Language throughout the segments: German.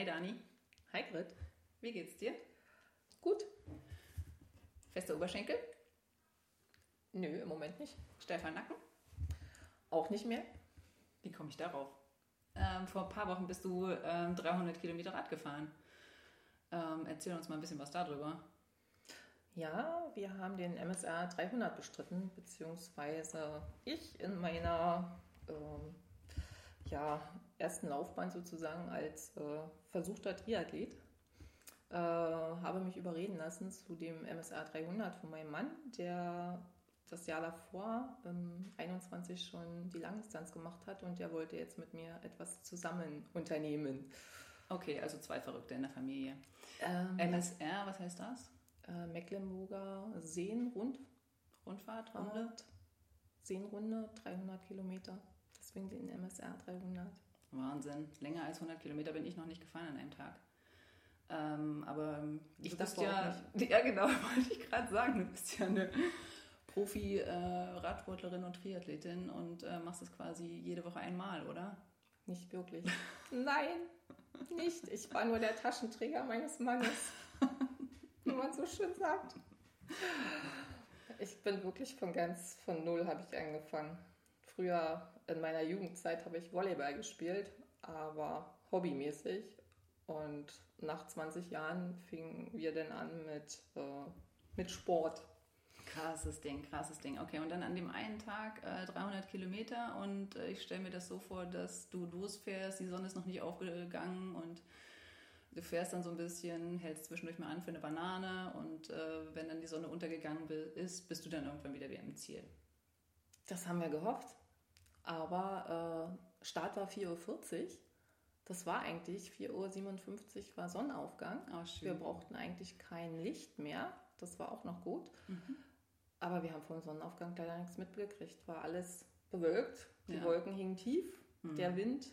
Hi Dani. Hi Grit. Wie geht's dir? Gut. Fester Oberschenkel? Nö, im Moment nicht. Steifer Nacken? Auch nicht mehr. Wie komme ich darauf? Ähm, vor ein paar Wochen bist du ähm, 300 Kilometer Rad gefahren. Ähm, erzähl uns mal ein bisschen was darüber. Ja, wir haben den MSR 300 bestritten, beziehungsweise ich in meiner ähm, ja, ersten Laufbahn sozusagen als äh, versuchter Triathlet. Äh, habe mich überreden lassen zu dem MSR 300 von meinem Mann, der das Jahr davor, ähm, 21, schon die Langdistanz gemacht hat und der wollte jetzt mit mir etwas zusammen unternehmen. Okay, also zwei Verrückte in der Familie. Ähm, MSR, was heißt das? äh, Mecklenburger Seenrund, Rundfahrt, Runde? Seenrunde, 300 Kilometer. Deswegen den MSR 300. Wahnsinn. Länger als 100 Kilometer bin ich noch nicht gefahren an einem Tag. Ähm, aber Ich davor ja, ja genau, wollte ich gerade sagen, du bist ja eine Profi-Radsportlerin und Triathletin und äh, machst das quasi jede Woche einmal, oder? Nicht wirklich. Nein, nicht. Ich war nur der Taschenträger meines Mannes. Wie man so schön sagt. Ich bin wirklich von ganz von null habe ich angefangen. Früher in meiner Jugendzeit habe ich Volleyball gespielt, aber hobbymäßig. Und nach 20 Jahren fingen wir dann an mit, äh, mit Sport. Krasses Ding, krasses Ding. Okay, und dann an dem einen Tag äh, 300 Kilometer und äh, ich stelle mir das so vor, dass du losfährst, die Sonne ist noch nicht aufgegangen und du fährst dann so ein bisschen, hältst zwischendurch mal an für eine Banane und äh, wenn dann die Sonne untergegangen ist, bist du dann irgendwann wieder wieder im Ziel. Das haben wir gehofft. Aber äh, Start war 4.40 Uhr. Das war eigentlich 4.57 Uhr war Sonnenaufgang. Oh. Wir brauchten eigentlich kein Licht mehr. Das war auch noch gut. Aber wir haben vom Sonnenaufgang leider nichts mitgekriegt. War alles bewölkt. Die Ja. Wolken hingen tief. Mhm. Der Wind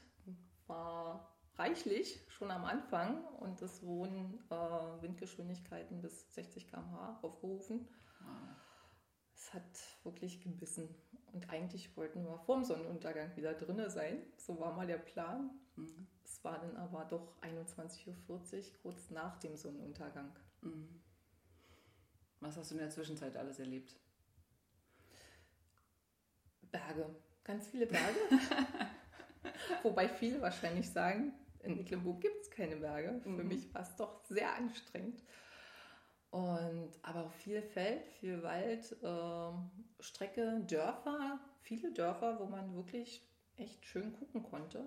war reichlich schon am Anfang und es wurden äh, Windgeschwindigkeiten bis 60 km/h aufgerufen. Wow. Es hat wirklich gebissen. Und eigentlich wollten wir vorm Sonnenuntergang wieder drinne sein. So war mal der Plan. Mhm. Es war dann aber doch 21.40 Uhr, kurz nach dem Sonnenuntergang. Mhm. Was hast du in der Zwischenzeit alles erlebt? Berge, ganz viele Berge. Wobei viele wahrscheinlich sagen, in Mecklenburg gibt es keine Berge. Für Mhm. mich war es doch sehr anstrengend. Und, aber auch viel Feld, viel Wald, ähm, Strecke, Dörfer, viele Dörfer, wo man wirklich echt schön gucken konnte.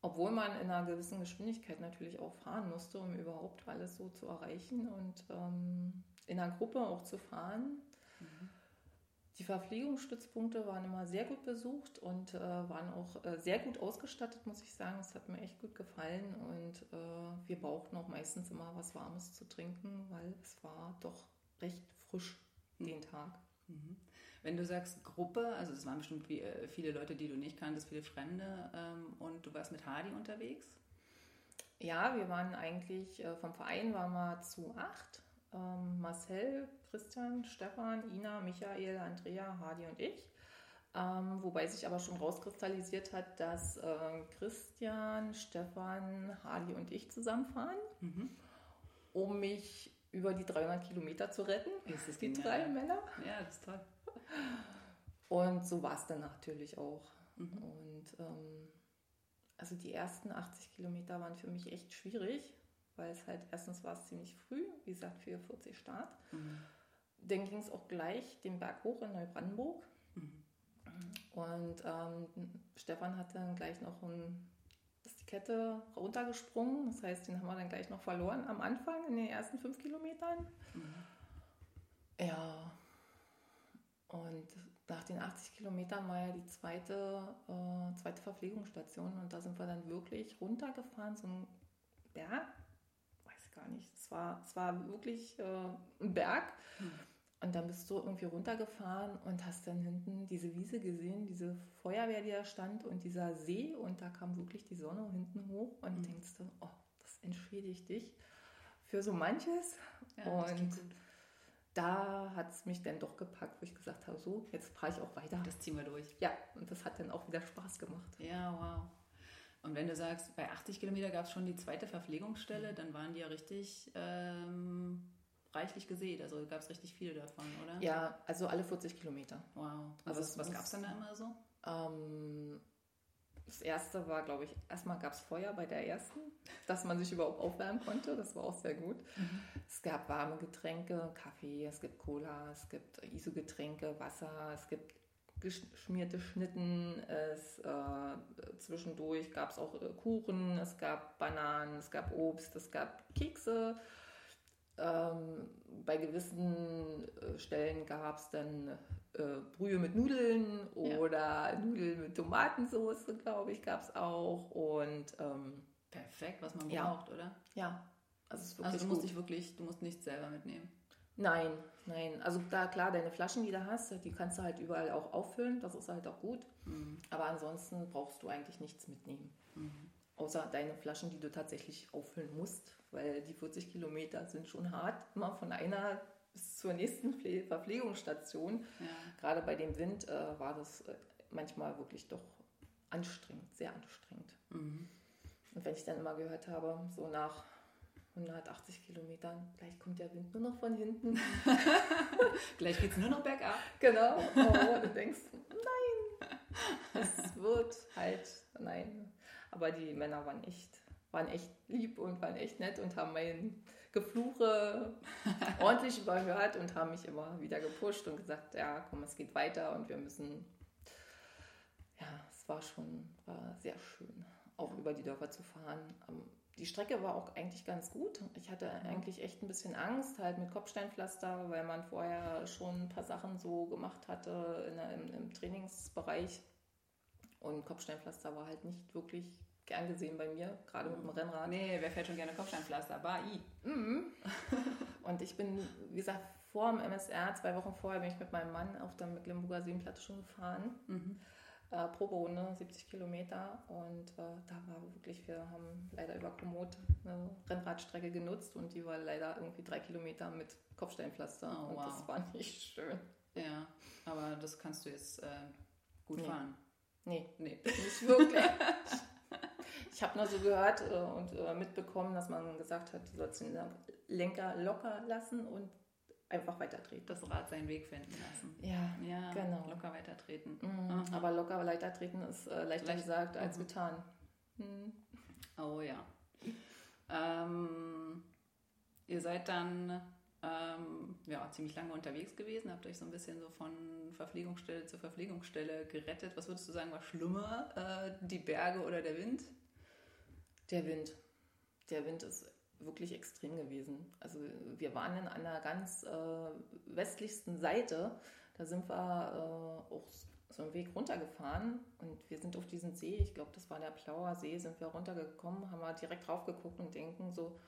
Obwohl man in einer gewissen Geschwindigkeit natürlich auch fahren musste, um überhaupt alles so zu erreichen und ähm, in einer Gruppe auch zu fahren. Die Verpflegungsstützpunkte waren immer sehr gut besucht und äh, waren auch äh, sehr gut ausgestattet, muss ich sagen. Es hat mir echt gut gefallen und äh, wir brauchten auch meistens immer was Warmes zu trinken, weil es war doch recht frisch den Tag. Mhm. Wenn du sagst Gruppe, also es waren bestimmt äh, viele Leute, die du nicht kanntest, viele Fremde ähm, und du warst mit Hardy unterwegs. Ja, wir waren eigentlich äh, vom Verein waren wir zu acht. Ähm, Marcel, Christian, Stefan, Ina, Michael, Andrea, Hardy und ich. Ähm, wobei sich aber schon rauskristallisiert hat, dass äh, Christian, Stefan, Hardy und ich zusammenfahren, Mhm. um mich über die 300 Kilometer zu retten. Ist das Die drei Männer. Ja, das ist toll. Und so war es dann natürlich auch. Mhm. Und ähm, also die ersten 80 Kilometer waren für mich echt schwierig, weil es halt erstens war es ziemlich früh, wie gesagt 4.40 Start. Mhm. Dann ging es auch gleich den Berg hoch in Neubrandenburg. Mhm. Und ähm, Stefan hat dann gleich noch ein, ist die Kette runtergesprungen. Das heißt, den haben wir dann gleich noch verloren am Anfang in den ersten fünf Kilometern. Mhm. Ja. Und nach den 80 Kilometern war ja die zweite, äh, zweite Verpflegungsstation und da sind wir dann wirklich runtergefahren, so ein Berg, weiß gar nicht, es war, es war wirklich äh, ein Berg. Mhm. Und dann bist du irgendwie runtergefahren und hast dann hinten diese Wiese gesehen, diese Feuerwehr, die da stand und dieser See und da kam wirklich die Sonne hinten hoch und Mhm. denkst du, oh, das entschädigt dich für so manches. Ja, Und da hat es mich dann doch gepackt, wo ich gesagt habe, so, jetzt fahre ich auch weiter. Das ziehen wir durch. ja, und das hat dann auch wieder Spaß gemacht. Ja, wow. Und wenn du sagst, bei 80 Kilometer gab es schon die zweite Verpflegungsstelle, dann waren die ja richtig ähm, reichlich gesät. Also gab es richtig viele davon, oder? Ja, also alle 40 Kilometer. Wow. Also was, was gab es dann da immer so? Ähm, das erste war, glaube ich, erstmal gab es Feuer bei der ersten, dass man sich überhaupt aufwärmen konnte. Das war auch sehr gut. Mhm. Es gab warme Getränke, Kaffee, es gibt Cola, es gibt ISO-Getränke, Wasser, es gibt geschmierte Schnitten. Es, äh, zwischendurch gab es auch äh, Kuchen, es gab Bananen, es gab Obst, es gab Kekse. Ähm, bei gewissen äh, Stellen gab es dann äh, Brühe mit Nudeln oder ja. Nudeln mit Tomatensauce, glaube ich, gab es auch. Und ähm, perfekt, was man ja. braucht, oder? Ja. Also, also du musst dich wirklich, du musst nichts selber mitnehmen. Nein, nein. Also da klar, deine Flaschen, die du hast, die kannst du halt überall auch auffüllen. Das ist halt auch gut. Mhm. Aber ansonsten brauchst du eigentlich nichts mitnehmen. Mhm. Außer deine Flaschen, die du tatsächlich auffüllen musst, weil die 40 Kilometer sind schon hart. Immer von einer bis zur nächsten Verpflegungsstation. Ja. Gerade bei dem Wind äh, war das äh, manchmal wirklich doch anstrengend, sehr anstrengend. Mhm. Und wenn ich dann immer gehört habe, so nach 180 Kilometern, gleich kommt der Wind nur noch von hinten. gleich geht es nur noch bergab. Genau. Oh, du denkst, nein, es wird halt, nein. Aber die Männer waren echt, waren echt lieb und waren echt nett und haben mein Gefluche ordentlich überhört und haben mich immer wieder gepusht und gesagt, ja, komm, es geht weiter und wir müssen, ja, es war schon, war sehr schön, auch über die Dörfer zu fahren. Ähm, die Strecke war auch eigentlich ganz gut. Ich hatte mhm. eigentlich echt ein bisschen Angst, halt mit Kopfsteinpflaster, weil man vorher schon ein paar Sachen so gemacht hatte in, im, im Trainingsbereich. Und Kopfsteinpflaster war halt nicht wirklich gern gesehen bei mir, gerade mit dem Rennrad. Nee, wer fährt schon gerne Kopfsteinpflaster? Bar I. Mhm. Und ich bin, wie gesagt, vor dem MSR, zwei Wochen vorher, bin ich mit meinem Mann auf der Mecklenburger Seenplatte schon gefahren. Mhm. Äh, Proberunde, 70 Kilometer. Und äh, da war wirklich, wir haben leider über Komoot eine Rennradstrecke genutzt und die war leider irgendwie drei Kilometer mit Kopfsteinpflaster. Oh, und wow. das war nicht schön. Ja, aber das kannst du jetzt äh, gut nee. fahren. Nee, nee, nicht wirklich. Ich habe nur so gehört äh, und äh, mitbekommen, dass man gesagt hat, du sollst den Lenker locker lassen und einfach weitertreten. Das Rad seinen Weg finden lassen. Ja, ja genau. Locker weitertreten. Mhm. Aber locker weitertreten ist äh, leichter Leicht. gesagt als mhm. getan. Mhm. Oh ja. Ähm, ihr seid dann ähm, ja, ziemlich lange unterwegs gewesen, habt euch so ein bisschen so von Verpflegungsstelle zu Verpflegungsstelle gerettet. Was würdest du sagen, war schlimmer, äh, die Berge oder der Wind? Der Wind. Der Wind ist wirklich extrem gewesen. Also wir waren in einer ganz äh, westlichsten Seite. Da sind wir äh, auch so einen Weg runtergefahren und wir sind auf diesen See, ich glaube, das war der Plauer See, sind wir runtergekommen, haben wir direkt drauf geguckt und denken so,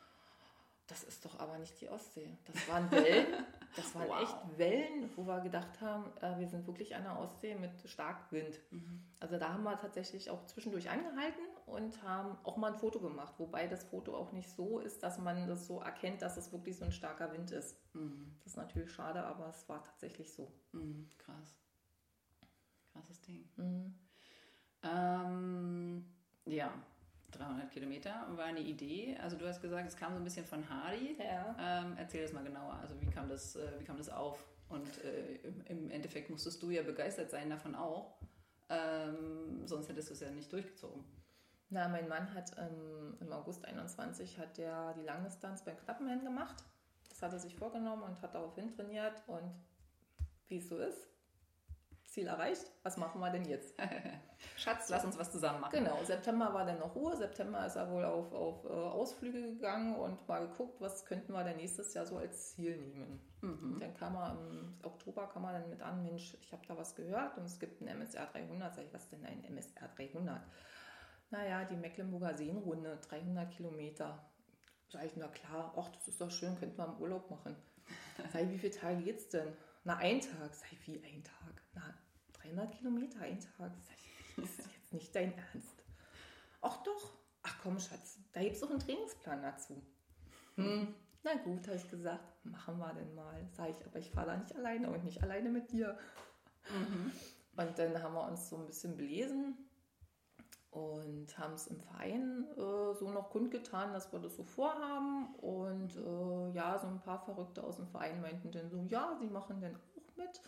das ist doch aber nicht die Ostsee. Das waren Wellen, das waren wow. echt Wellen, wo wir gedacht haben, äh, wir sind wirklich an der Ostsee mit stark Wind. Mhm. Also da haben wir tatsächlich auch zwischendurch angehalten und haben auch mal ein Foto gemacht, wobei das Foto auch nicht so ist, dass man das so erkennt, dass es wirklich so ein starker Wind ist. Mhm. Das ist natürlich schade, aber es war tatsächlich so. Mhm. Krass. Krasses Ding. Mhm. Ähm, ja, 300 Kilometer war eine Idee. Also du hast gesagt, es kam so ein bisschen von Hardy. Ja. Ähm, erzähl das mal genauer. Also wie kam das, äh, wie kam das auf? Und äh, im, Endeffekt musstest du ja begeistert sein davon auch. Ähm, sonst hättest du es ja nicht durchgezogen. Na, mein Mann hat ähm, im August 21 hat der die Langdistanz beim Knappenrennen gemacht. Das hat er sich vorgenommen und hat daraufhin trainiert. Und wie es so ist, Ziel erreicht. Was machen wir denn jetzt? Schatz, lass uns was zusammen machen. Genau, September war dann noch Ruhe. September ist er wohl auf, auf äh, Ausflüge gegangen und mal geguckt, was könnten wir denn nächstes Jahr so als Ziel nehmen. Mhm. dann kam er im Oktober kam er dann mit an, Mensch, ich habe da was gehört und es gibt ein MSR 300. Sag ich, was denn ein MSR 300? Naja, die Mecklenburger Seenrunde, 300 Kilometer. Sag ich, na klar, ach, das ist doch schön, könnten wir im Urlaub machen. Sag ich, wie viele Tage geht's denn? Na, ein Tag. Sag ich, wie ein Tag? Na, 300 Kilometer ein Tag. Das ist jetzt nicht dein Ernst. Ach doch. Ach komm, Schatz, da gibt es auch einen Trainingsplan dazu. Hm, na gut, habe ich gesagt, machen wir denn mal. Sag ich, aber ich fahre da nicht alleine und nicht alleine mit dir. Mhm. Und dann haben wir uns so ein bisschen belesen und haben es im Verein äh, so noch kundgetan, dass wir das so vorhaben. Und äh, ja, so ein paar Verrückte aus dem Verein meinten dann so, ja, sie machen dann auch mit.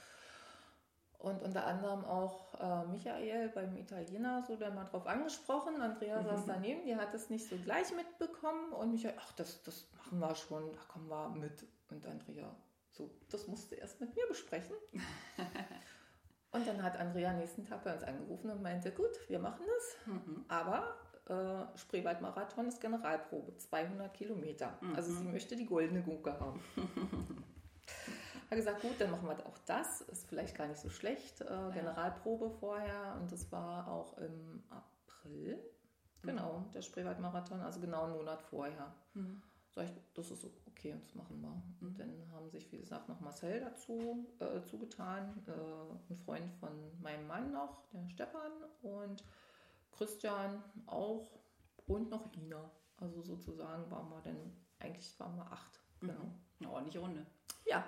Und unter anderem auch äh, Michael beim Italiener, so der mal drauf angesprochen. Andrea mhm. saß daneben, die hat es nicht so gleich mitbekommen. Und Michael, ach, das, das machen wir schon, da kommen wir mit. Und Andrea, so, das musste erst mit mir besprechen. und dann hat Andrea nächsten Tag bei uns angerufen und meinte, gut, wir machen das, mhm. aber äh, Spreewaldmarathon ist Generalprobe, 200 Kilometer. Mhm. Also sie möchte die goldene Gurke haben. hat gesagt, gut, dann machen wir auch das. Ist vielleicht gar nicht so schlecht. Äh. Generalprobe vorher und das war auch im April. Genau, mhm. der Spreewaldmarathon, also genau einen Monat vorher. Mhm. Sag ich, das ist okay, das machen wir. Und mhm. dann haben sich, wie gesagt, noch Marcel dazu äh, zugetan, äh, ein Freund von meinem Mann noch, der Stefan und Christian auch und noch Lina. Also sozusagen waren wir dann, eigentlich waren wir acht. Mhm. Genau. Eine ordentliche Runde. Ja,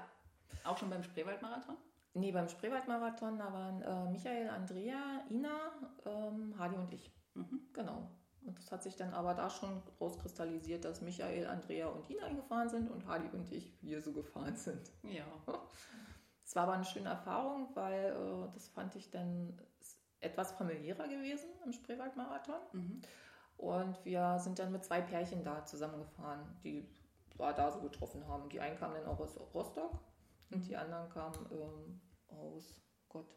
auch schon beim Spreewaldmarathon? Nee, beim Spreewaldmarathon, da waren äh, Michael, Andrea, Ina, ähm, Hadi und ich. Mhm. Genau. Und das hat sich dann aber da schon rauskristallisiert, dass Michael, Andrea und Ina gefahren sind und Hadi und ich, wir so gefahren sind. Ja. Es war aber eine schöne Erfahrung, weil äh, das fand ich dann etwas familiärer gewesen im Spreewaldmarathon. Mhm. Und wir sind dann mit zwei Pärchen da zusammengefahren, die wir da so getroffen haben. Die einen kamen dann auch aus Rostock und die anderen kamen ähm, aus Gott,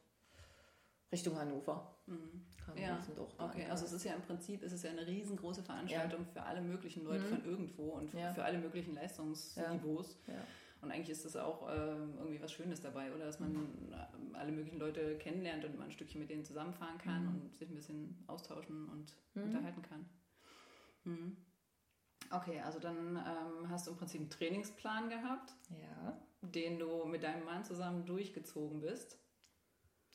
Richtung Hannover. Mhm. Ja, okay. Also es ist ja im Prinzip ist es ja eine riesengroße Veranstaltung ja. für alle möglichen Leute mhm. von irgendwo und ja. für alle möglichen Leistungsniveaus. Und eigentlich ist das auch äh, irgendwie was Schönes dabei, oder? Dass man mhm. alle möglichen Leute kennenlernt und man ein Stückchen mit denen zusammenfahren kann mhm. und sich ein bisschen austauschen und mhm. unterhalten kann. Mhm. Okay, also dann ähm, hast du im Prinzip einen Trainingsplan gehabt. Ja den du mit deinem Mann zusammen durchgezogen bist?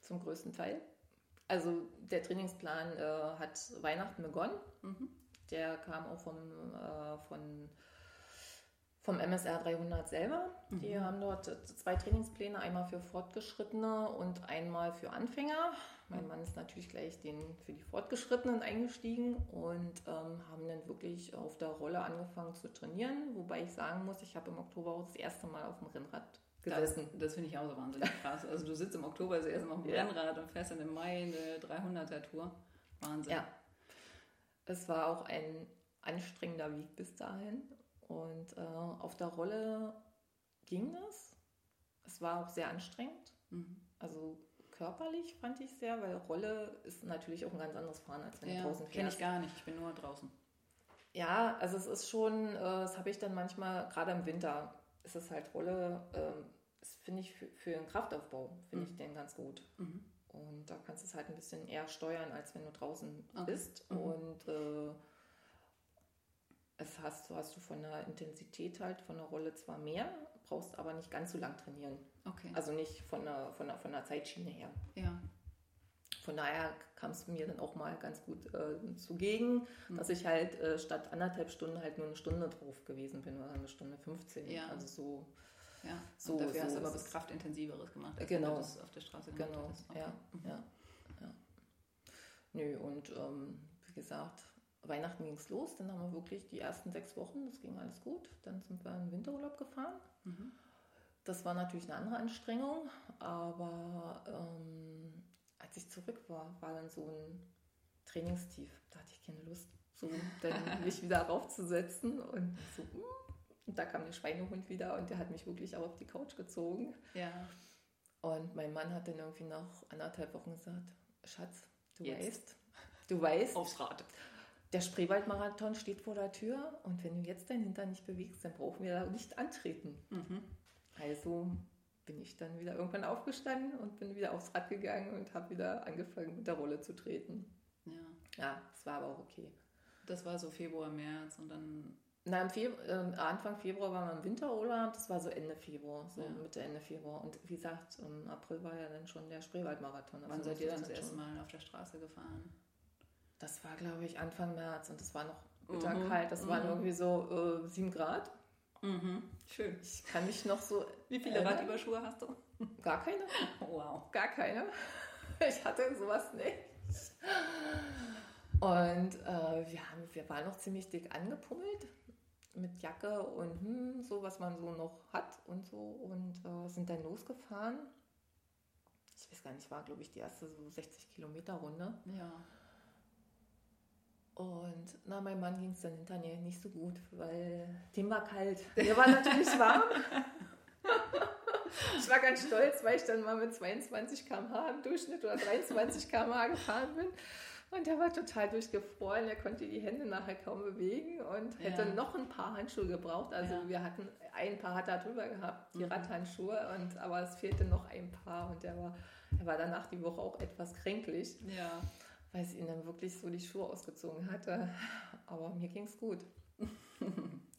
Zum größten Teil. Also der Trainingsplan äh, hat Weihnachten begonnen. Mhm. Der kam auch vom, äh, von, vom MSR 300 selber. Mhm. Die haben dort zwei Trainingspläne, einmal für Fortgeschrittene und einmal für Anfänger. Mein Mann ist natürlich gleich den für die Fortgeschrittenen eingestiegen und ähm, haben dann wirklich auf der Rolle angefangen zu trainieren. Wobei ich sagen muss, ich habe im Oktober auch das erste Mal auf dem Rennrad gesessen. Das, das finde ich auch so wahnsinnig krass. Also du sitzt im Oktober das erste Mal auf dem ja. Rennrad und fährst dann im Mai eine 300er Tour. Wahnsinn. Ja. Es war auch ein anstrengender Weg bis dahin. Und äh, auf der Rolle ging das. Es war auch sehr anstrengend. Mhm. Also körperlich, fand ich sehr, weil Rolle ist natürlich auch ein ganz anderes Fahren, als wenn ja, du draußen fährst. Kenne ich gar nicht, ich bin nur draußen. Ja, also es ist schon, äh, das habe ich dann manchmal, gerade im Winter, ist es halt Rolle, äh, das finde ich für, für den Kraftaufbau, finde mhm. ich den ganz gut. Mhm. Und da kannst du es halt ein bisschen eher steuern, als wenn du draußen okay. bist. Mhm. Und äh, es hast, hast du von der Intensität halt, von der Rolle zwar mehr, brauchst aber nicht ganz so lang trainieren. Okay. Also nicht von der, von der, von der Zeitschiene her. Ja. Von daher kam es mir dann auch mal ganz gut äh, zugegen, mhm. dass ich halt äh, statt anderthalb Stunden halt nur eine Stunde drauf gewesen bin oder eine Stunde 15. Ja. Also so. Ja, so, und dafür so hast du aber was kraftintensiveres gemacht, als genau. du das auf der Straße gemacht Genau, okay. ja, mhm. ja, ja. Nö, und ähm, wie gesagt, Weihnachten ging es los, dann haben wir wirklich die ersten sechs Wochen, das ging alles gut. Dann sind wir in den Winterurlaub gefahren. Mhm. Das war natürlich eine andere Anstrengung, aber ähm, als ich zurück war, war dann so ein Trainingstief. Da hatte ich keine Lust, so dann mich wieder raufzusetzen und so. Und da kam der Schweinehund wieder und der hat mich wirklich auch auf die Couch gezogen. Ja. Und mein Mann hat dann irgendwie nach anderthalb Wochen gesagt, Schatz, du Jetzt. weißt, du weißt. Aufs Rad. Der Spreewaldmarathon steht vor der Tür und wenn du jetzt deinen Hintern nicht bewegst, dann brauchen wir da nicht antreten. Mhm. Also bin ich dann wieder irgendwann aufgestanden und bin wieder aufs Rad gegangen und habe wieder angefangen mit der Rolle zu treten. Ja. Ja, es war aber auch okay. Das war so Februar, März und dann. Nein, Februar, äh, Anfang Februar war man im Winterurlaub, das war so Ende Februar, so ja. Mitte, Ende Februar. Und wie gesagt, im April war ja dann schon der Spreewaldmarathon. Also Wann seid ihr dann das erste Mal auf der Straße gefahren? Das war, glaube ich, Anfang März und es war noch mhm. kalt. Das mhm. waren irgendwie so äh, 7 Grad. Mhm. Schön. Ich kann mich noch so. Wie viele äh, Radüberschuhe hast du? Gar keine. Wow. Gar keine. Ich hatte sowas nicht. Und äh, wir, haben, wir waren noch ziemlich dick angepummelt mit Jacke und hm, so, was man so noch hat und so. Und äh, sind dann losgefahren. Ich weiß gar nicht, war glaube ich die erste so 60 Kilometer Runde. Ja. Und na, meinem Mann ging es dann hinterher nicht so gut, weil dem war kalt. Mir war natürlich warm. ich war ganz stolz, weil ich dann mal mit 22 km/h im Durchschnitt oder 23 km/h gefahren bin. Und er war total durchgefroren. Er konnte die Hände nachher kaum bewegen und hätte ja. noch ein paar Handschuhe gebraucht. Also ja. wir hatten ein paar hat er drüber gehabt, die mhm. Radhandschuhe, und, aber es fehlte noch ein paar und er war, er war danach die Woche auch etwas kränklich. Ja. Weil es ihn dann wirklich so die Schuhe ausgezogen hatte. Aber mir ging es gut.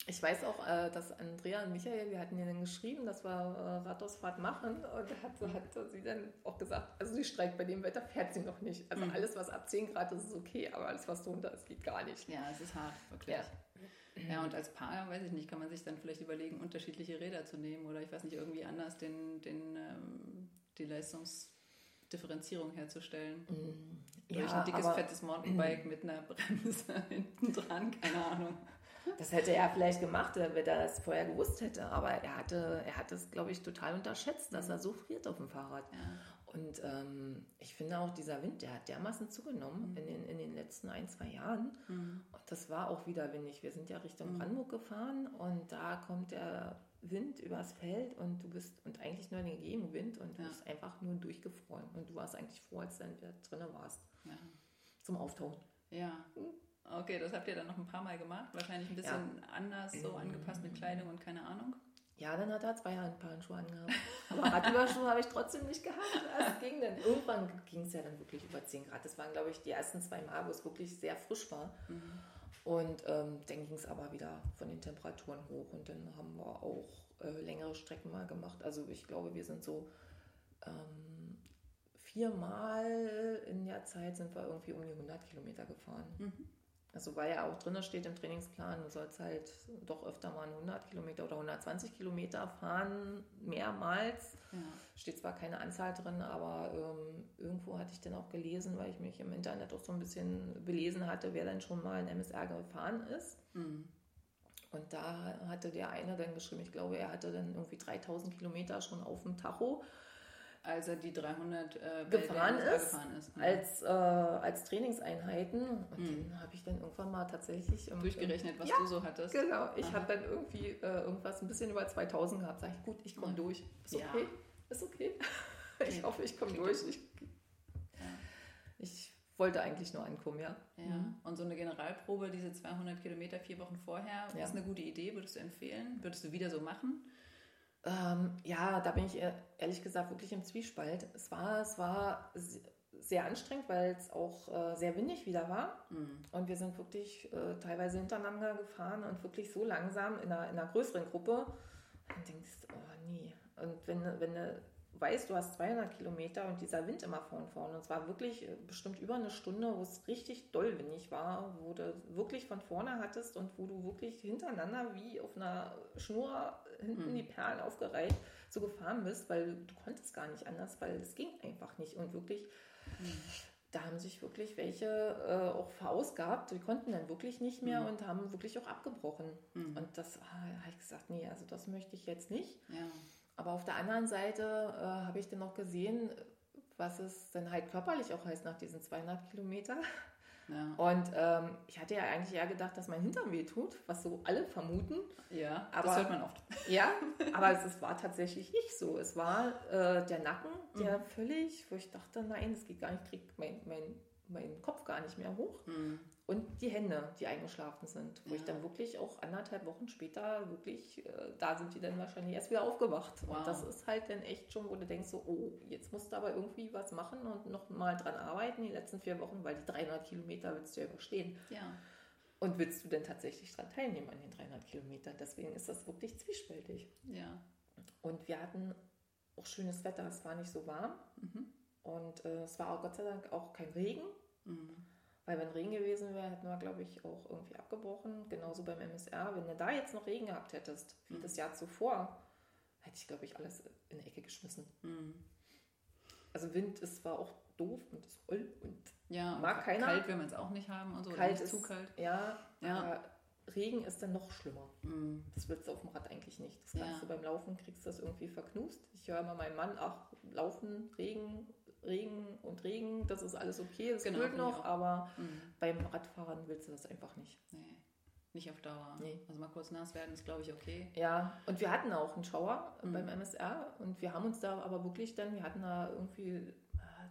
Ich weiß auch, äh, dass Andrea und Michael, wir hatten ihnen geschrieben, dass wir äh, Radausfahrt machen und hat, hat sie dann auch gesagt, also sie streikt bei dem Wetter, fährt sie noch nicht. Also mhm. alles, was ab 10 Grad ist, ist okay, aber alles, was drunter ist, geht gar nicht. Ja, es ist hart, wirklich. Ja. ja, und als Paar, weiß ich nicht, kann man sich dann vielleicht überlegen, unterschiedliche Räder zu nehmen oder ich weiß nicht, irgendwie anders den, den, ähm, die Leistungsdifferenzierung herzustellen. Mhm. Durch ja, ein dickes, fettes Mountainbike mit einer Bremse hinten dran, keine Ahnung. Das hätte er vielleicht gemacht, wenn er das vorher gewusst hätte. Aber er hatte, er hat es, glaube ich, total unterschätzt, dass er so friert auf dem Fahrrad. Ja. Und ähm, ich finde auch dieser Wind, der hat dermaßen zugenommen mhm. in, den, in den letzten ein, zwei Jahren. Mhm. Und das war auch wieder windig. Wir sind ja Richtung mhm. Brandenburg gefahren und da kommt der Wind übers Feld und du bist und eigentlich nur den Gegenwind und du ja. bist einfach nur durchgefroren. Und du warst eigentlich froh, als du dann wieder drinnen warst. Ja. Zum Auftauen. Ja. Okay, das habt ihr dann noch ein paar Mal gemacht. Wahrscheinlich ein bisschen ja. anders, so angepasst mit Kleidung und keine Ahnung. Ja, dann hat er zwei Paar Handschuhe angehabt. Aber Radüberschuhe habe ich trotzdem nicht gehabt. Das ging dann. Irgendwann ging es ja dann wirklich über 10 Grad. Das waren, glaube ich, die ersten zwei Mal, wo es wirklich sehr frisch war. Mhm. Und ähm, dann ging es aber wieder von den Temperaturen hoch. Und dann haben wir auch äh, längere Strecken mal gemacht. Also ich glaube, wir sind so ähm, viermal in der Zeit sind wir irgendwie um die 100 Kilometer gefahren. Mhm. Also weil ja auch drin steht im Trainingsplan, du sollst halt doch öfter mal 100 Kilometer oder 120 Kilometer fahren, mehrmals. Ja. Steht zwar keine Anzahl drin, aber ähm, irgendwo hatte ich dann auch gelesen, weil ich mich im Internet auch so ein bisschen belesen hatte, wer dann schon mal ein MSR gefahren ist. Mhm. Und da hatte der eine dann geschrieben, ich glaube, er hatte dann irgendwie 3000 Kilometer schon auf dem Tacho als er die 300 äh, gefahren, ist, gefahren ist ja. als, äh, als Trainingseinheiten. Und mhm. den habe ich dann irgendwann mal tatsächlich im, durchgerechnet, was ja, du so hattest. Genau, ich habe dann irgendwie äh, irgendwas ein bisschen über 2000 gehabt. Sag ich, gut, ich komme durch. Ist okay, ja. ist okay. ich hoffe, ich komme durch. Ich, ich wollte eigentlich nur ankommen, ja. Ja, mhm. und so eine Generalprobe, diese 200 Kilometer vier Wochen vorher, ist eine gute Idee, würdest du empfehlen? Würdest du wieder so machen? Ähm, ja, da bin ich ehrlich gesagt wirklich im Zwiespalt. Es war, es war sehr anstrengend, weil es auch äh, sehr windig wieder war. Mhm. Und wir sind wirklich äh, teilweise hintereinander gefahren und wirklich so langsam in einer, in einer größeren Gruppe. Und denkst, oh nee. Und wenn, wenn du weißt, du hast 200 Kilometer und dieser Wind immer vorn vorne. Und es war wirklich äh, bestimmt über eine Stunde, wo es richtig doll windig war, wo du wirklich von vorne hattest und wo du wirklich hintereinander wie auf einer Schnur hinten mhm. die Perlen aufgereiht so gefahren bist, weil du konntest gar nicht anders, weil es ging einfach nicht. Und wirklich, mhm. da haben sich wirklich welche äh, auch verausgabt, die konnten dann wirklich nicht mehr mhm. und haben wirklich auch abgebrochen. Mhm. Und das ah, habe ich gesagt, nee, also das möchte ich jetzt nicht. Ja. Aber auf der anderen Seite äh, habe ich dann noch gesehen, was es dann halt körperlich auch heißt nach diesen 200 Kilometern. Ja. Und ähm, ich hatte ja eigentlich eher gedacht, dass mein Hintern weh tut, was so alle vermuten. Ja, aber, das hört man oft. Ja, aber es, es war tatsächlich nicht so. Es war äh, der Nacken, der mhm. völlig, wo ich dachte, nein, es geht gar nicht, kriegt mein, mein, mein Kopf gar nicht mehr hoch. Mhm und die Hände, die eingeschlafen sind, wo ja. ich dann wirklich auch anderthalb Wochen später wirklich, äh, da sind die dann wahrscheinlich erst wieder aufgewacht. Wow. Und das ist halt dann echt schon, wo du denkst so, oh, jetzt musst du aber irgendwie was machen und noch mal dran arbeiten die letzten vier Wochen, weil die 300 Kilometer willst du ja überstehen. Ja. Und willst du denn tatsächlich daran teilnehmen an den 300 Kilometern? Deswegen ist das wirklich zwiespältig. Ja. Und wir hatten auch schönes Wetter, es war nicht so warm. Mhm. Und äh, es war auch Gott sei Dank auch kein Regen. Mhm. Weil wenn Regen gewesen wäre, hätten wir, glaube ich, auch irgendwie abgebrochen. Genauso beim MSR. Wenn du da jetzt noch Regen gehabt hättest, wie mhm. das Jahr zuvor, hätte ich, glaube ich, alles in die Ecke geschmissen. Mhm. Also Wind ist zwar auch doof und ist voll und Ja, und Mag keiner. kalt will man es auch nicht haben und so. kalt nicht ist zu kalt. Ja, Ja. aber Regen ist dann noch schlimmer. Mm. Das willst du auf dem Rad eigentlich nicht. Das Ja. kannst du beim Laufen, kriegst du das irgendwie verknust. Ich höre immer meinem Mann, ach, Laufen, Regen, Regen und Regen, das ist alles okay, das Genau, kühlt noch, aber Mm. beim Radfahren willst du das einfach nicht. Nee, nicht auf Dauer. Nee. Also mal kurz nass werden ist, glaube ich, okay. Ja, und wir hatten auch einen Schauer Mhm. beim MSR und wir haben uns da aber wirklich dann, wir hatten da irgendwie, äh,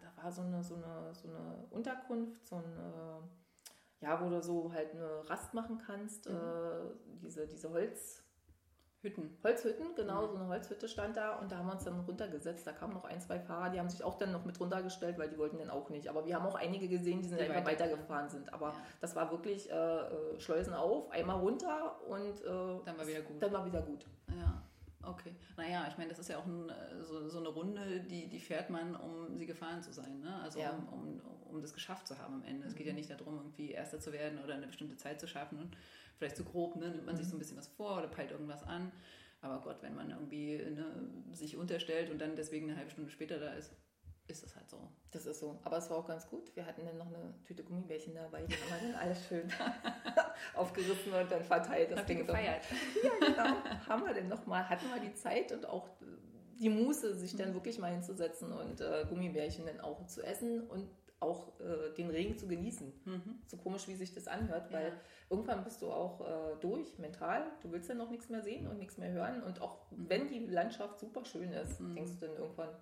da war so eine, so eine, so eine Unterkunft, so ein, ja, wo du so halt eine Rast machen kannst, Mhm. äh, diese, diese Holz, Hütten. Holzhütten, genau, Mhm. so eine Holzhütte stand da und da haben wir uns dann runtergesetzt. Da kamen noch ein, zwei Fahrer, die haben sich auch dann noch mit runtergestellt, weil die wollten dann auch nicht. Aber wir haben auch einige gesehen, die sind Die einfach weitergefahren. sind. Aber Ja. das war wirklich äh, äh, Schleusen auf, einmal runter und äh, Dann war wieder gut. Dann war wieder gut. Ja, okay. Naja, ich meine, das ist ja auch ein, äh, so, so eine Runde, die, die fährt man, um sie gefahren zu sein. Ne? Also Ja. um, um, um das geschafft zu haben am Ende. Es geht ja nicht darum, irgendwie Erster zu werden oder eine bestimmte Zeit zu schaffen. Vielleicht zu grob, ne? nimmt man sich so ein bisschen was vor oder peilt irgendwas an. Aber Gott, wenn man irgendwie ne, sich unterstellt und dann deswegen eine halbe Stunde später da ist, ist das halt so. Das ist so. Aber es war auch ganz gut. Wir hatten dann noch eine Tüte Gummibärchen dabei. Die haben wir dann alles schön aufgerissen und dann verteilt. Das Habt Ding so. gefeiert? Ja, genau. haben wir denn nochmal, hatten wir die Zeit und auch die Muße, sich dann wirklich mal hinzusetzen und äh, Gummibärchen dann auch zu essen und auch äh, den Regen zu genießen. Mhm. So komisch, wie sich das anhört, weil Ja. irgendwann bist du auch äh, durch, mental. Du willst dann noch nichts mehr sehen und nichts mehr hören. Und auch Mhm. wenn die Landschaft super schön ist, Mhm. denkst du dann irgendwann,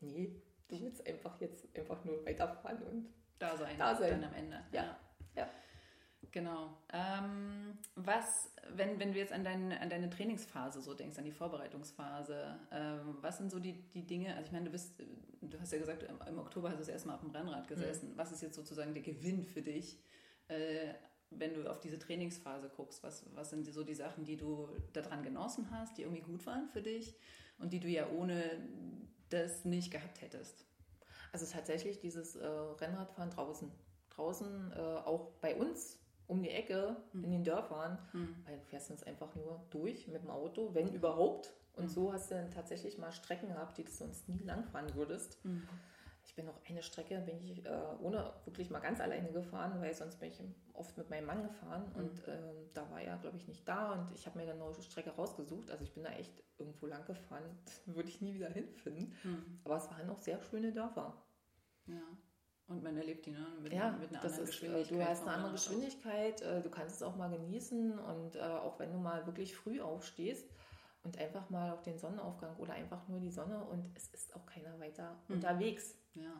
nee, du willst einfach jetzt einfach nur weiterfahren und Da sein, Da sein. dann am Ende. Ja. Ja. Genau. Ähm, was, wenn, wenn du jetzt an, dein, an deine Trainingsphase so denkst, an die Vorbereitungsphase, ähm, was sind so die, die Dinge, also ich meine, du bist, du hast ja gesagt, im, Oktober hast du das erste Mal auf dem Rennrad gesessen. Was ist jetzt sozusagen der Gewinn für dich, äh, wenn du auf diese Trainingsphase guckst? Was, was sind so die Sachen, die du daran genossen hast, die irgendwie gut waren für dich und die du ja ohne das nicht gehabt hättest? Also tatsächlich dieses äh, Rennradfahren draußen. Draußen äh, auch bei uns um die Ecke Mhm. in den Dörfern, Hm. weil du fährst uns einfach nur durch mit dem Auto, wenn überhaupt. Und Mhm. so hast du dann tatsächlich mal Strecken gehabt, die du sonst nie langfahren würdest. Hm. Ich bin auch eine Strecke, bin ich äh, ohne wirklich mal ganz alleine gefahren, weil sonst bin ich oft mit meinem Mann gefahren Mhm. und ähm, da war er, glaube ich, nicht da und ich habe mir eine neue Strecke rausgesucht. Also ich bin da echt irgendwo lang gefahren, würde ich nie wieder hinfinden. Hm. Aber es waren auch sehr schöne Dörfer. Ja. Und man erlebt die, ne? Mit, Ja, mit einer das anderen ist, äh, Geschwindigkeit. du hast eine andere. Geschwindigkeit, äh, du kannst es auch mal genießen und äh, auch wenn du mal wirklich früh aufstehst und einfach mal auf den Sonnenaufgang oder einfach nur die Sonne und es ist auch keiner weiter Mhm. unterwegs. Ja.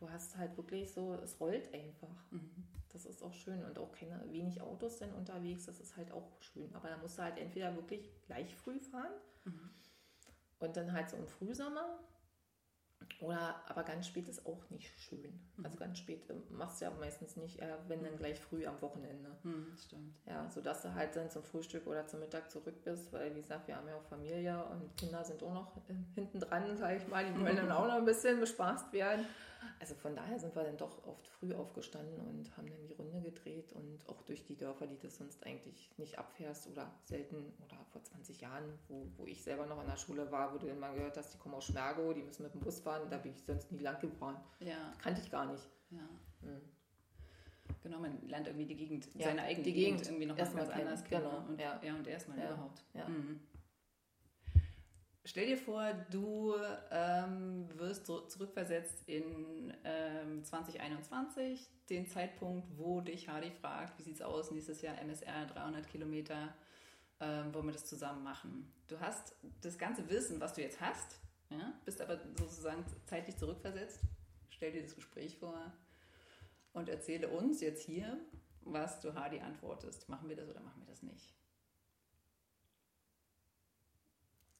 Du hast halt wirklich so, es rollt einfach. Mhm. Das ist auch schön und auch keine wenig Autos denn unterwegs, das ist halt auch schön. Aber da musst du halt entweder wirklich gleich früh fahren Mhm. und dann halt so im Frühsommer. Oder aber ganz spät ist auch nicht schön. Mhm. Also ganz spät äh, machst du ja meistens nicht, eher wenn dann gleich früh am Wochenende. Hm, das stimmt. Ja, sodass du halt dann zum Frühstück oder zum Mittag zurück bist, weil wie gesagt, wir haben ja auch Familie und Kinder sind auch noch äh, hinten dran, sag ich mal, die wollen dann auch noch ein bisschen bespaßt werden. Also von daher sind wir dann doch oft früh aufgestanden und haben dann die Runde gedreht und auch durch die Dörfer, die du sonst eigentlich nicht abfährst oder selten oder vor 20 Jahren, wo, wo ich selber noch an der Schule war, wo du dann mal gehört hast, die kommen aus Schmergo, die müssen mit dem Bus fahren, da bin ich sonst nie lang gefahren. Ja, Kannte ich gar nicht. ja. Hm. Genau, man lernt irgendwie die Gegend, Ja, seine eigene Gegend, Gegend irgendwie noch mal ganz anders kennen, kennen. genau, Und, ja. ja. und erstmal Ja, überhaupt. ja. Mhm. Stell dir vor, du ähm, wirst zurückversetzt in ähm, 2021, den Zeitpunkt, wo dich Hardy fragt, wie sieht es aus, nächstes Jahr MSR 300 Kilometer, ähm, wollen wir das zusammen machen. Du hast das ganze Wissen, was du jetzt hast, ja, bist aber sozusagen zeitlich zurückversetzt. Stell dir das Gespräch vor und erzähle uns jetzt hier, was du Hardy antwortest. Machen wir das oder machen wir das nicht?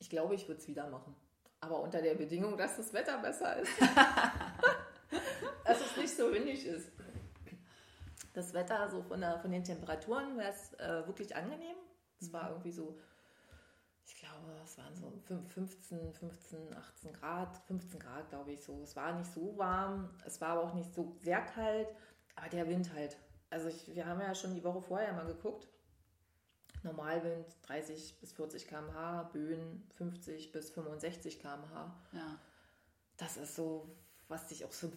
Ich glaube, ich würde es wieder machen. Aber unter der Bedingung, dass das Wetter besser ist. dass es nicht so windig ist. Das Wetter, so von, der, von den Temperaturen, wäre es äh, wirklich angenehm. Es war irgendwie so, ich glaube, es waren so fünf- 15, 15, 18 Grad, 15 Grad, glaube ich so. Es war nicht so warm, es war aber auch nicht so sehr kalt, aber der Wind halt. Also ich, wir haben ja schon die Woche vorher mal geguckt. Normalwind 30 bis 40 km/h, Böen 50 bis 65 km/h. Ja. Das ist so was dich auch so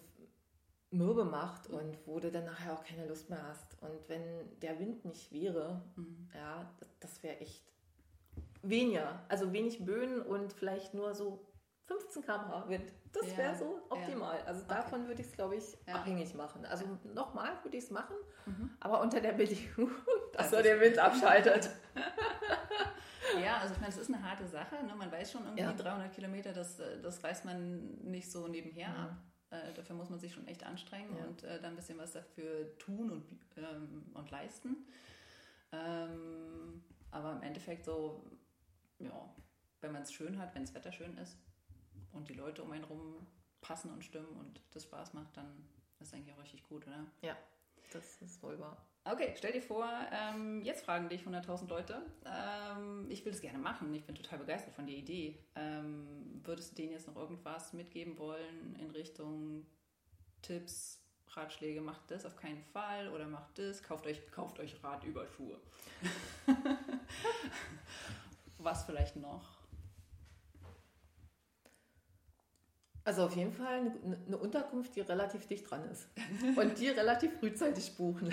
mürbe macht und wo du dann nachher auch keine Lust mehr hast. Und wenn der Wind nicht wäre, mhm. ja, das, das wäre echt weniger. Also wenig Böen und vielleicht nur so 15 km/h Wind. Das ja, wäre so optimal. Ja. Also okay. davon würde ich es, glaube ich, ja. abhängig machen. Also nochmal würde ich es machen, mhm. aber unter der Bedingung, dass er den Wind abschaltet. Ja, also ich meine, es ist eine harte Sache. Ne? Man weiß schon irgendwie 300 Kilometer, das, das reißt man nicht so nebenher mhm. ab. Äh, dafür muss man sich schon echt anstrengen und äh, dann ein bisschen was dafür tun und, ähm, und leisten. Ähm, aber im Endeffekt so, ja, wenn man es schön hat, wenn das Wetter schön ist, und die Leute um einen rum passen und stimmen und das Spaß macht, dann ist es eigentlich auch richtig gut, oder? Ja, das ist wohl wahr. Okay, stell dir vor, ähm, jetzt fragen dich 100.000 Leute. Ähm, ich will das gerne machen. Ich bin total begeistert von der Idee. Ähm, würdest du denen jetzt noch irgendwas mitgeben wollen in Richtung Tipps, Ratschläge? Macht das auf keinen Fall oder macht das? Kauft euch, kauft euch Radüberschuhe. Was vielleicht noch? Also auf jeden Fall eine, eine, Unterkunft, die relativ dicht dran ist. Und die relativ frühzeitig buchen.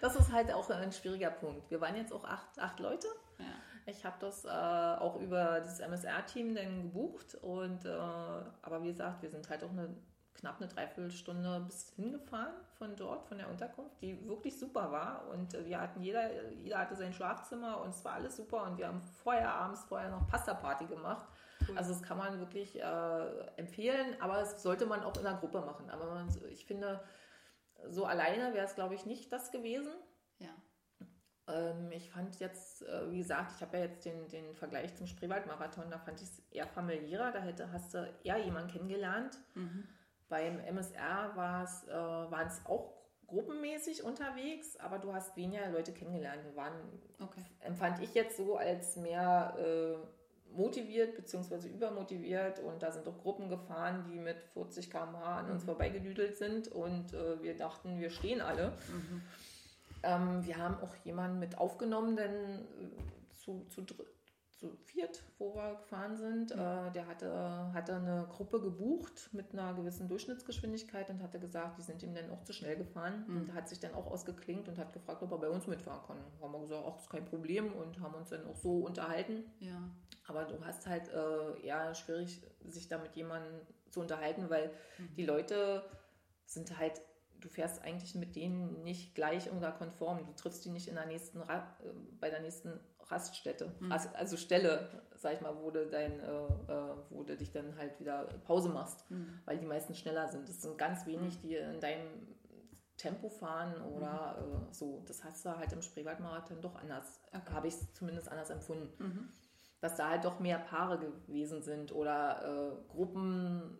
Das ist halt auch ein schwieriger Punkt. Wir waren jetzt auch acht, acht Leute. Ja. Ich habe das äh, auch über das MSR-Team dann gebucht. Und, äh, aber wie gesagt, wir sind halt auch eine, knapp eine Dreiviertelstunde bis hingefahren von dort, von der Unterkunft, die wirklich super war. Und äh, wir hatten jeder, jeder hatte sein Schlafzimmer und es war alles super. Und wir haben vorher abends vorher noch Pasta-Party gemacht. Cool. Also das kann man wirklich äh, empfehlen, aber das sollte man auch in einer Gruppe machen. Aber man, ich finde, so alleine wäre es, glaube ich, nicht das gewesen. Ja. Ähm, ich fand jetzt, äh, wie gesagt, ich habe ja jetzt den, den Vergleich zum Spreewaldmarathon, da fand ich es eher familiärer, da hätte, hast du eher jemanden kennengelernt. Mhm. Beim MSR äh, waren es auch gruppenmäßig unterwegs, aber du hast weniger Leute kennengelernt. Wir waren, okay. empfand ich jetzt so als mehr äh, motiviert bzw. übermotiviert und da sind auch Gruppen gefahren, die mit 40 km/h an uns mhm. vorbeigedüdelt sind und äh, wir dachten, wir stehen alle. Mhm. Ähm, wir haben auch jemanden mit aufgenommen, denn äh, zu, zu, zu viert, wo wir gefahren sind, mhm. äh, der hatte, hatte eine Gruppe gebucht mit einer gewissen Durchschnittsgeschwindigkeit und hatte gesagt, die sind ihm dann auch zu schnell gefahren mhm. und hat sich dann auch ausgeklingt und hat gefragt, ob er bei uns mitfahren kann. Haben wir gesagt, ach, ist kein Problem und haben uns dann auch so unterhalten. Ja. Aber du hast halt äh, ja schwierig, sich da mit jemandem zu unterhalten, weil mhm. die Leute sind halt, du fährst eigentlich mit denen nicht gleich oder konform. Du triffst die nicht in der nächsten Ra äh, bei der nächsten Raststätte, mhm. also Stelle, sag ich mal, wo du, dein, äh, äh, wo du dich dann halt wieder Pause machst, mhm. weil die meisten schneller sind. Es sind ganz wenig, mhm. die in deinem Tempo fahren oder mhm. äh, so. Das hast du halt im Spreewaldmarathon doch anders, okay. habe ich es zumindest anders empfunden. Mhm dass da halt doch mehr Paare gewesen sind oder äh, Gruppen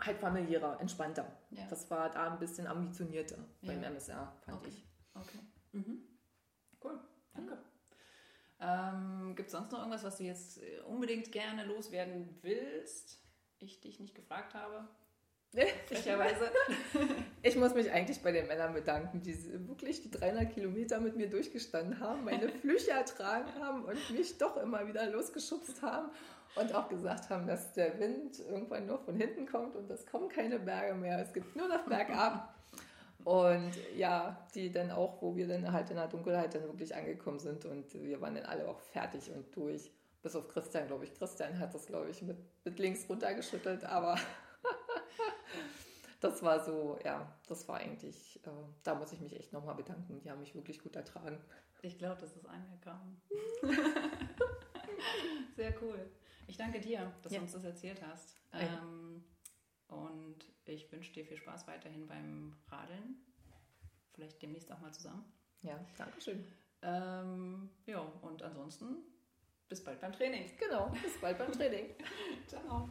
halt familiärer, entspannter. Ja. Das war da ein bisschen ambitionierter ja. beim MSR, fand okay. ich. Okay. Mhm. Cool, danke. Ähm, Gibt es sonst noch irgendwas, was du jetzt äh, unbedingt gerne loswerden willst? Ich dich nicht gefragt habe? Frecherweise. Ich muss mich eigentlich bei den Männern bedanken, die wirklich die 300 Kilometer mit mir durchgestanden haben, meine Flüche ertragen haben und mich doch immer wieder losgeschubst haben und auch gesagt haben, dass der Wind irgendwann nur von hinten kommt und es kommen keine Berge mehr, es gibt nur noch bergab. Und ja, die dann auch, wo wir dann halt in der Dunkelheit dann wirklich angekommen sind und wir waren dann alle auch fertig und durch. Bis auf Christian, glaube ich. Christian hat das, glaube ich, mit, mit links runtergeschüttelt, aber das war so, ja, das war eigentlich, äh, da muss ich mich echt nochmal bedanken. Die haben mich wirklich gut ertragen. Ich glaube, das ist angekommen. Sehr cool. Ich danke dir, dass ja. du uns das erzählt hast. Ähm, und ich wünsche dir viel Spaß weiterhin beim Radeln. Vielleicht demnächst auch mal zusammen. Ja, danke schön. Ähm, ja, und ansonsten bis bald beim Training. Genau, bis bald beim Training. Ciao.